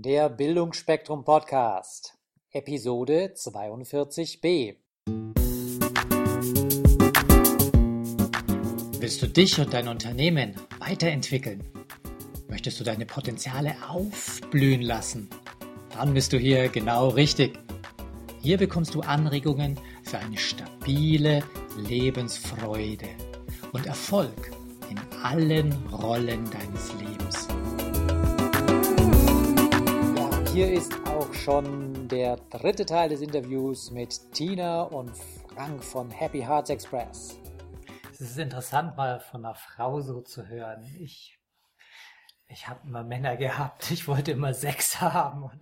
Der Bildungsspektrum Podcast, Episode 42b. Willst du dich und dein Unternehmen weiterentwickeln? Möchtest du deine Potenziale aufblühen lassen? Dann bist du hier genau richtig. Hier bekommst du Anregungen für eine stabile Lebensfreude und Erfolg in allen Rollen deines Lebens. Hier ist auch schon der dritte Teil des Interviews mit Tina und Frank von Happy Hearts Express. Es ist interessant, mal von einer Frau so zu hören. Ich, ich habe immer Männer gehabt. Ich wollte immer Sex haben. Und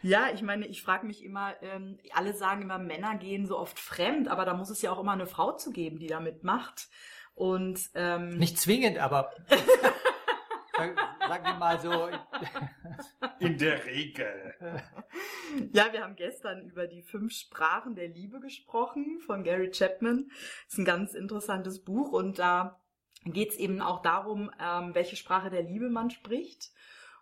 ja, ich meine, ich frage mich immer, ähm, alle sagen immer, Männer gehen so oft fremd, aber da muss es ja auch immer eine Frau zu geben, die damit macht. Und ähm, nicht zwingend, aber sagen wir mal so. In der Regel. Ja, wir haben gestern über die fünf Sprachen der Liebe gesprochen von Gary Chapman. Das ist ein ganz interessantes Buch und da geht es eben auch darum, ähm, welche Sprache der Liebe man spricht.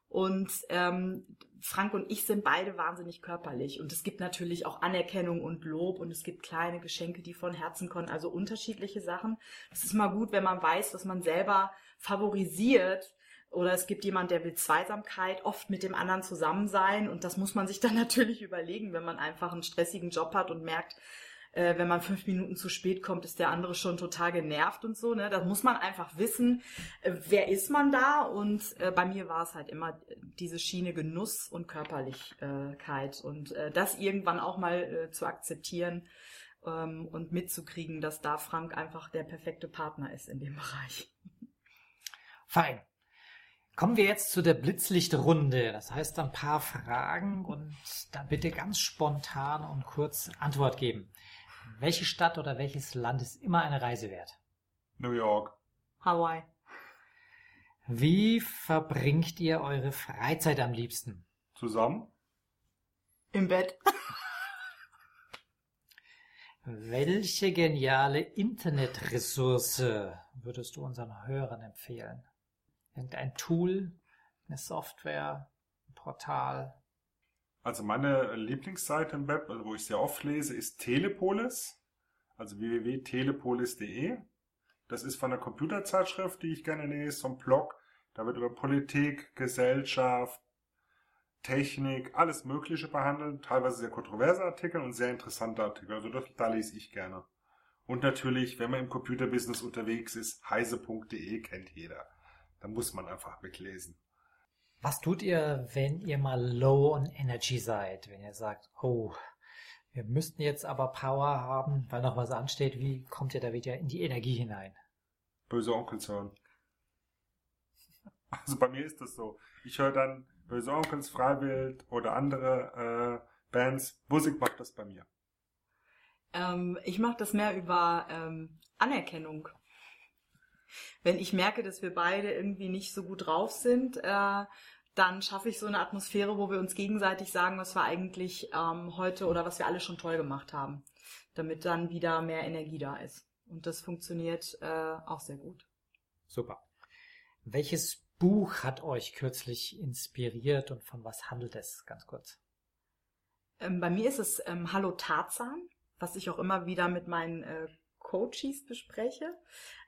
Und ähm, Frank und ich sind beide wahnsinnig körperlich. Und es gibt natürlich auch Anerkennung und Lob und es gibt kleine Geschenke, die von Herzen kommen, also unterschiedliche Sachen. Es ist mal gut, wenn man weiß, was man selber favorisiert. Oder es gibt jemand, der will Zweisamkeit, oft mit dem anderen zusammen sein. Und das muss man sich dann natürlich überlegen, wenn man einfach einen stressigen Job hat und merkt, äh, wenn man fünf Minuten zu spät kommt, ist der andere schon total genervt und so. Ne? Das muss man einfach wissen, äh, wer ist man da? Und äh, bei mir war es halt immer diese Schiene Genuss und Körperlichkeit und äh, das irgendwann auch mal äh, zu akzeptieren ähm, und mitzukriegen, dass da Frank einfach der perfekte Partner ist in dem Bereich. Fein. Kommen wir jetzt zu der Blitzlichtrunde. Das heißt ein paar Fragen und dann bitte ganz spontan und kurz Antwort geben. Welche Stadt oder welches Land ist immer eine Reise wert? New York. Hawaii. Wie verbringt ihr eure Freizeit am liebsten? Zusammen? Im Bett. Welche geniale Internetressource würdest du unseren Hörern empfehlen? Irgendein Tool, eine Software, ein Portal? Also meine Lieblingsseite im Web, wo ich sehr oft lese, ist Telepolis, also www.telepolis.de. Das ist von der Computerzeitschrift, die ich gerne lese, so ein Blog. Da wird über Politik, Gesellschaft, Technik, alles Mögliche behandelt. Teilweise sehr kontroverse Artikel und sehr interessante Artikel. Also das, da lese ich gerne. Und natürlich, wenn man im Computerbusiness unterwegs ist, heise.de kennt jeder. Da muss man einfach mitlesen. Was tut ihr, wenn ihr mal low on energy seid? Wenn ihr sagt, oh, wir müssten jetzt aber Power haben, weil noch was ansteht. Wie kommt ihr da wieder in die Energie hinein? Böse Onkels hören. Also bei mir ist das so. Ich höre dann Böse Onkels, Freiwild oder andere äh, Bands. Musik macht das bei mir. Ähm, ich mache das mehr über ähm, Anerkennung. Wenn ich merke, dass wir beide irgendwie nicht so gut drauf sind, äh, dann schaffe ich so eine Atmosphäre, wo wir uns gegenseitig sagen, was wir eigentlich ähm, heute oder was wir alle schon toll gemacht haben, damit dann wieder mehr Energie da ist. Und das funktioniert äh, auch sehr gut. Super. Welches Buch hat euch kürzlich inspiriert und von was handelt es? Ganz kurz. Ähm, bei mir ist es ähm, Hallo Tarzan, was ich auch immer wieder mit meinen äh, Coaches bespreche,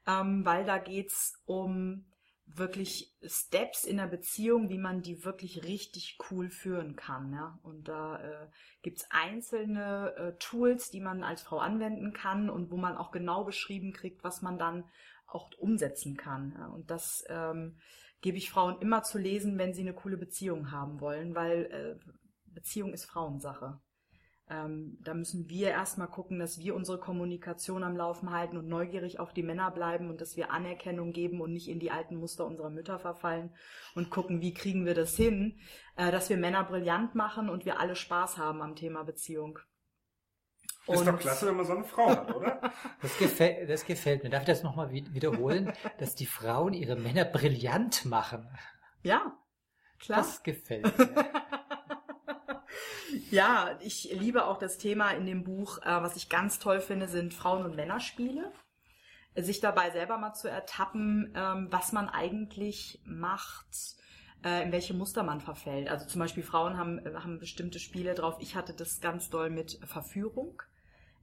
ähm, weil da geht's um wirklich Steps in der Beziehung, wie man die wirklich richtig cool führen kann. Ja? Und da äh, gibt's einzelne äh, Tools, die man als Frau anwenden kann und wo man auch genau beschrieben kriegt, was man dann auch umsetzen kann. Ja? Und das ähm, gebe ich Frauen immer zu lesen, wenn sie eine coole Beziehung haben wollen, weil äh, Beziehung ist Frauensache. Ähm, da müssen wir erstmal gucken, dass wir unsere Kommunikation am Laufen halten und neugierig auf die Männer bleiben und dass wir Anerkennung geben und nicht in die alten Muster unserer Mütter verfallen und gucken, wie kriegen wir das hin, äh, dass wir Männer brillant machen und wir alle Spaß haben am Thema Beziehung. Und ist doch klasse, wenn man so eine Frau hat, oder? Das gefällt, das gefällt mir. Darf ich das nochmal wiederholen? dass die Frauen ihre Männer brillant machen. Ja, klar. Das gefällt mir. Ja, ich liebe auch das Thema in dem Buch. Äh, was ich ganz toll finde, sind Frauen- und Männerspiele. Sich dabei selber mal zu ertappen, ähm, was man eigentlich macht, äh, in welche Muster man verfällt. Also zum Beispiel Frauen haben, äh, haben bestimmte Spiele drauf. Ich hatte das ganz doll mit Verführung.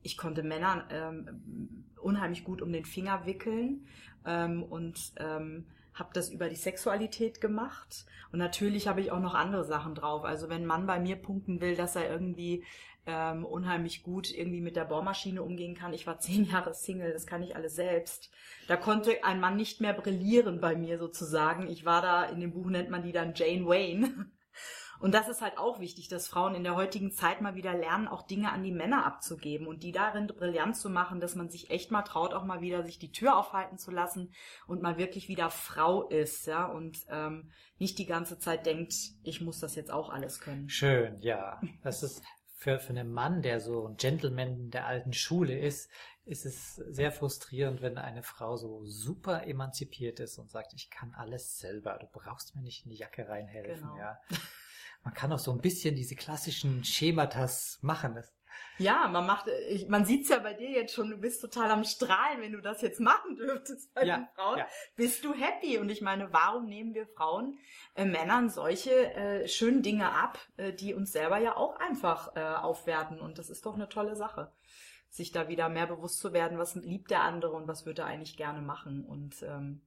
Ich konnte Männer ähm, unheimlich gut um den Finger wickeln ähm, und ähm, habe das über die Sexualität gemacht. Und natürlich habe ich auch noch andere Sachen drauf. Also wenn ein Mann bei mir punkten will, dass er irgendwie ähm, unheimlich gut irgendwie mit der Bohrmaschine umgehen kann. Ich war zehn Jahre Single, das kann ich alles selbst. Da konnte ein Mann nicht mehr brillieren bei mir sozusagen. Ich war da, in dem Buch nennt man die dann Jane Wayne. Und das ist halt auch wichtig, dass Frauen in der heutigen Zeit mal wieder lernen, auch Dinge an die Männer abzugeben und die darin brillant zu machen, dass man sich echt mal traut, auch mal wieder sich die Tür aufhalten zu lassen und mal wirklich wieder Frau ist, ja, und ähm, nicht die ganze Zeit denkt, ich muss das jetzt auch alles können. Schön, ja. Das ist für, für einen Mann, der so ein Gentleman der alten Schule ist, ist es sehr frustrierend, wenn eine Frau so super emanzipiert ist und sagt, ich kann alles selber, du brauchst mir nicht in die Jacke reinhelfen, genau. ja. Man kann auch so ein bisschen diese klassischen Schematas machen. Das ja, man macht, ich, man sieht's ja bei dir jetzt schon, du bist total am Strahlen, wenn du das jetzt machen dürftest bei ja, den Frauen. Ja. Bist du happy? Und ich meine, warum nehmen wir Frauen äh, Männern solche äh, schönen Dinge ab, äh, die uns selber ja auch einfach äh, aufwerten? Und das ist doch eine tolle Sache, sich da wieder mehr bewusst zu werden, was liebt der andere und was würde er eigentlich gerne machen. Und ähm,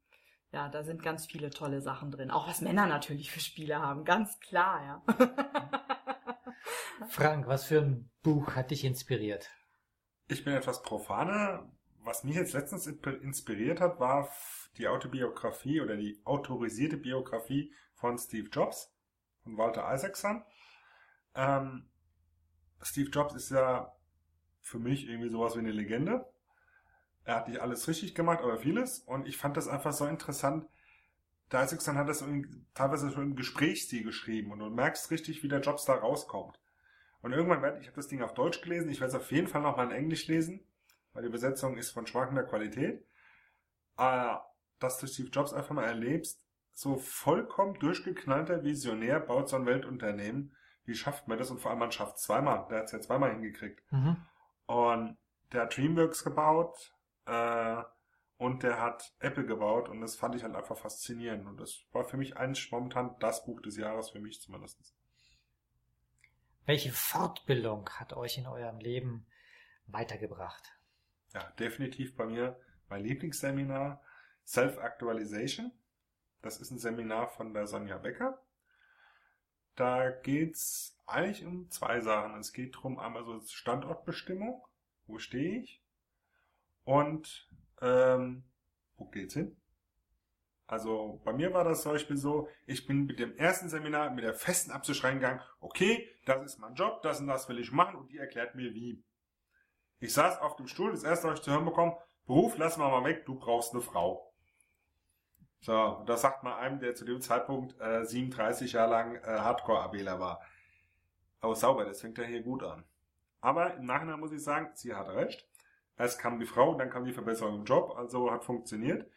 ja, da sind ganz viele tolle Sachen drin. Auch was Männer natürlich für Spiele haben, ganz klar, ja. Frank, was für ein Buch hat dich inspiriert? Ich bin etwas profaner. Was mich jetzt letztens inspiriert hat, war die Autobiografie oder die autorisierte Biografie von Steve Jobs, von Walter Isaacson. Ähm, Steve Jobs ist ja für mich irgendwie sowas wie eine Legende. Er hat nicht alles richtig gemacht, aber vieles. Und ich fand das einfach so interessant. Der Isaacson hat das teilweise schon im Gesprächsstil geschrieben und du merkst richtig, wie der Jobs da rauskommt. Und irgendwann werde ich habe das Ding auf Deutsch gelesen, ich werde es auf jeden Fall nochmal in Englisch lesen, weil die Übersetzung ist von schwankender Qualität. Aber dass du Steve Jobs einfach mal erlebst, so vollkommen durchgeknallter Visionär baut so ein Weltunternehmen. Wie schafft man das? Und vor allem man schafft zweimal. Der hat es ja zweimal hingekriegt. Mhm. Und der hat Dreamworks gebaut äh, und der hat Apple gebaut und das fand ich halt einfach faszinierend. Und das war für mich eigentlich momentan das Buch des Jahres, für mich zumindest. Welche Fortbildung hat euch in eurem Leben weitergebracht? Ja, definitiv bei mir mein Lieblingsseminar Self-Actualization. Das ist ein Seminar von der Sonja Becker. Da geht's eigentlich um zwei Sachen. Es geht darum, einmal so Standortbestimmung. Wo stehe ich? Und ähm, wo geht's hin? Also bei mir war das zum Beispiel so, ich bin mit dem ersten Seminar mit der festen Absicht reingegangen, okay, das ist mein Job, das und das will ich machen und die erklärt mir wie. Ich saß auf dem Stuhl, das erste, was ich zu hören bekommen, Beruf, lass mal mal weg, du brauchst eine Frau. So, das sagt man einem, der zu dem Zeitpunkt äh, 37 Jahre lang äh, Hardcore-Abela war. Aber sauber, das fängt ja hier gut an. Aber im Nachhinein muss ich sagen, sie hat recht. Erst kam die Frau, dann kam die Verbesserung im Job, also hat funktioniert.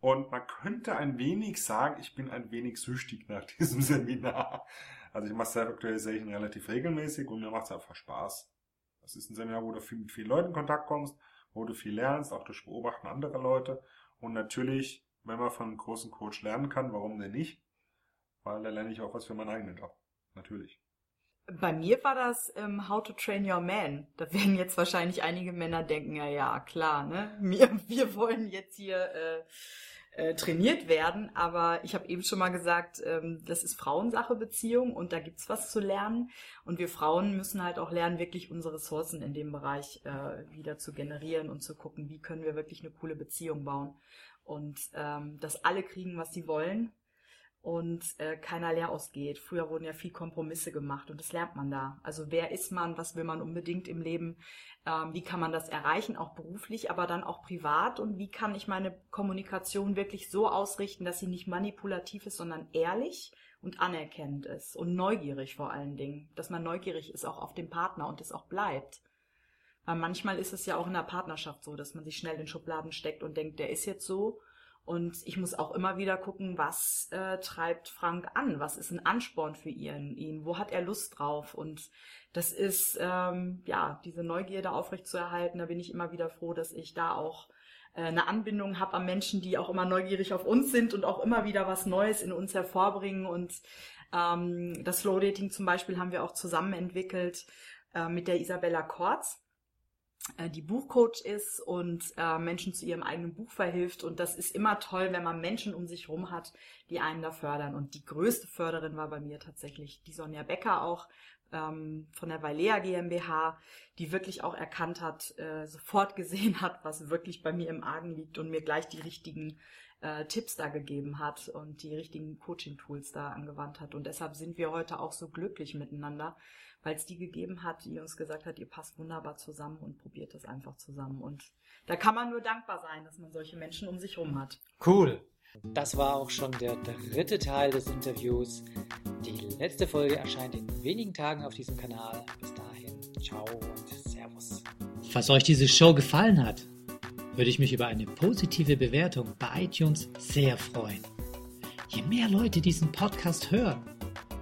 Und man könnte ein wenig sagen, ich bin ein wenig süchtig nach diesem Seminar. Also ich mache Self-Actualization relativ regelmäßig und mir macht es einfach Spaß. Das ist ein Seminar, wo du viel, mit vielen Leuten in Kontakt kommst, wo du viel lernst, auch durch Beobachten anderer Leute. Und natürlich, wenn man von einem großen Coach lernen kann, warum denn nicht? Weil da lerne ich auch was für meinen eigenen Job. Natürlich. Bei mir war das ähm, How to Train Your Man. Da werden jetzt wahrscheinlich einige Männer denken, ja, ja, klar, ne? Wir, wir wollen jetzt hier äh, äh, trainiert werden. Aber ich habe eben schon mal gesagt, ähm, das ist Frauensache Beziehung und da gibt's was zu lernen. Und wir Frauen müssen halt auch lernen, wirklich unsere Ressourcen in dem Bereich äh, wieder zu generieren und zu gucken, wie können wir wirklich eine coole Beziehung bauen. Und ähm, dass alle kriegen, was sie wollen und äh, keiner leer ausgeht. Früher wurden ja viel Kompromisse gemacht und das lernt man da. Also wer ist man, was will man unbedingt im Leben, ähm, wie kann man das erreichen, auch beruflich, aber dann auch privat und wie kann ich meine Kommunikation wirklich so ausrichten, dass sie nicht manipulativ ist, sondern ehrlich und anerkennend ist und neugierig vor allen Dingen, dass man neugierig ist auch auf den Partner und es auch bleibt. Weil manchmal ist es ja auch in der Partnerschaft so, dass man sich schnell in Schubladen steckt und denkt, der ist jetzt so und ich muss auch immer wieder gucken, was äh, treibt Frank an? Was ist ein Ansporn für ihn? ihn? Wo hat er Lust drauf? Und das ist, ähm, ja, diese Neugierde aufrechtzuerhalten. Da bin ich immer wieder froh, dass ich da auch äh, eine Anbindung habe an Menschen, die auch immer neugierig auf uns sind und auch immer wieder was Neues in uns hervorbringen. Und ähm, das Slow Dating zum Beispiel haben wir auch zusammen entwickelt äh, mit der Isabella Kortz die Buchcoach ist und äh, Menschen zu ihrem eigenen Buch verhilft. Und das ist immer toll, wenn man Menschen um sich herum hat, die einen da fördern. Und die größte Förderin war bei mir tatsächlich die Sonja Becker auch ähm, von der Valea GmbH, die wirklich auch erkannt hat, äh, sofort gesehen hat, was wirklich bei mir im Argen liegt und mir gleich die richtigen äh, Tipps da gegeben hat und die richtigen Coaching-Tools da angewandt hat. Und deshalb sind wir heute auch so glücklich miteinander, weil es die gegeben hat, die uns gesagt hat, ihr passt wunderbar zusammen und probiert das einfach zusammen. Und da kann man nur dankbar sein, dass man solche Menschen um sich herum hat. Cool. Das war auch schon der dritte Teil des Interviews. Die letzte Folge erscheint in wenigen Tagen auf diesem Kanal. Bis dahin, ciao und Servus. Falls euch diese Show gefallen hat, würde ich mich über eine positive Bewertung bei iTunes sehr freuen. Je mehr Leute diesen Podcast hören,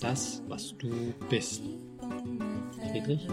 das, was du bist. Friedrich.